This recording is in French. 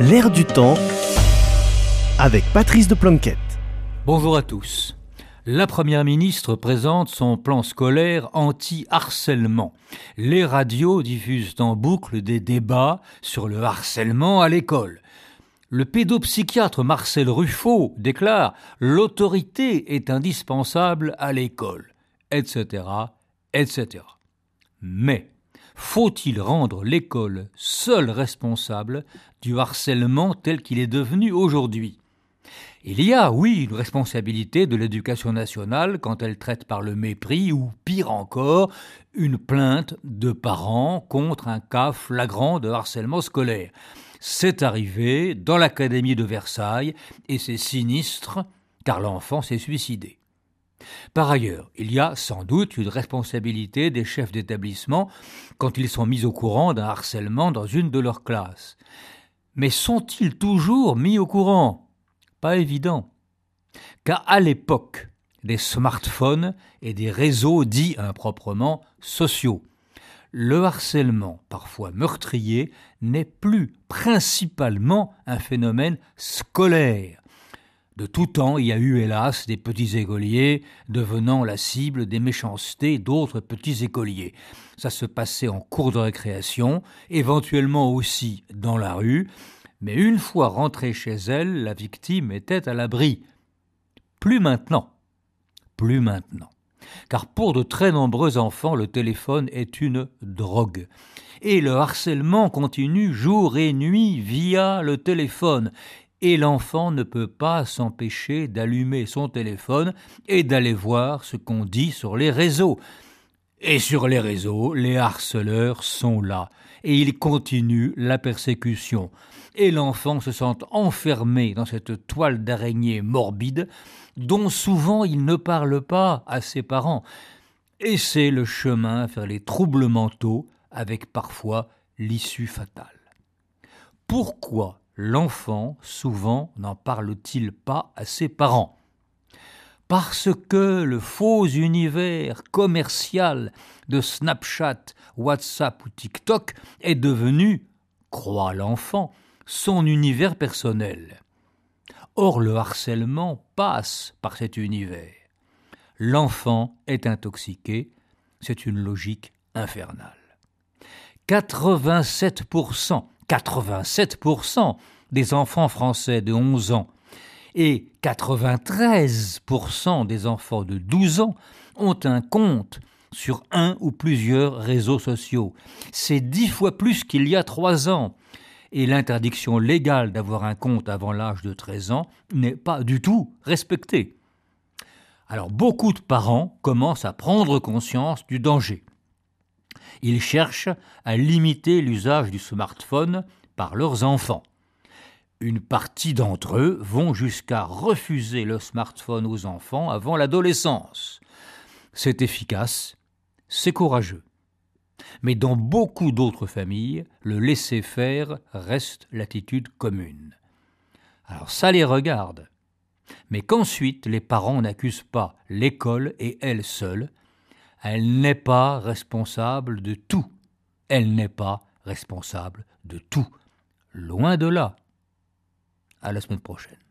L'air du temps avec Patrice de Planquette. Bonjour à tous. La Première ministre présente son plan scolaire anti-harcèlement. Les radios diffusent en boucle des débats sur le harcèlement à l'école. Le pédopsychiatre Marcel Ruffo déclare L'autorité est indispensable à l'école, etc., etc. Mais faut-il rendre l'école seule responsable du harcèlement tel qu'il est devenu aujourd'hui? Il y a, oui, une responsabilité de l'éducation nationale quand elle traite par le mépris ou, pire encore, une plainte de parents contre un cas flagrant de harcèlement scolaire. C'est arrivé dans l'Académie de Versailles et c'est sinistre car l'enfant s'est suicidé. Par ailleurs, il y a sans doute une responsabilité des chefs d'établissement quand ils sont mis au courant d'un harcèlement dans une de leurs classes. Mais sont-ils toujours mis au courant? Pas évident. Car à l'époque des smartphones et des réseaux dits improprement sociaux, le harcèlement, parfois meurtrier, n'est plus principalement un phénomène scolaire, de tout temps, il y a eu, hélas, des petits écoliers devenant la cible des méchancetés d'autres petits écoliers. Ça se passait en cours de récréation, éventuellement aussi dans la rue, mais une fois rentrée chez elle, la victime était à l'abri. Plus maintenant. Plus maintenant. Car pour de très nombreux enfants, le téléphone est une drogue. Et le harcèlement continue jour et nuit via le téléphone et l'enfant ne peut pas s'empêcher d'allumer son téléphone et d'aller voir ce qu'on dit sur les réseaux. Et sur les réseaux, les harceleurs sont là, et ils continuent la persécution. Et l'enfant se sent enfermé dans cette toile d'araignée morbide, dont souvent il ne parle pas à ses parents. Et c'est le chemin vers les troubles mentaux, avec parfois l'issue fatale. Pourquoi l'enfant, souvent, n'en parle-t-il pas à ses parents Parce que le faux univers commercial de Snapchat, WhatsApp ou TikTok est devenu, croit l'enfant, son univers personnel. Or le harcèlement passe par cet univers. L'enfant est intoxiqué, c'est une logique infernale. 87% 87% des enfants français de 11 ans et 93% des enfants de 12 ans ont un compte sur un ou plusieurs réseaux sociaux. C'est dix fois plus qu'il y a trois ans. Et l'interdiction légale d'avoir un compte avant l'âge de 13 ans n'est pas du tout respectée. Alors beaucoup de parents commencent à prendre conscience du danger. Ils cherchent à limiter l'usage du smartphone par leurs enfants. Une partie d'entre eux vont jusqu'à refuser le smartphone aux enfants avant l'adolescence. C'est efficace, c'est courageux. Mais dans beaucoup d'autres familles, le laisser-faire reste l'attitude commune. Alors ça les regarde. Mais qu'ensuite les parents n'accusent pas l'école et elle seule, elle n'est pas responsable de tout. Elle n'est pas responsable de tout. Loin de là. À la semaine prochaine.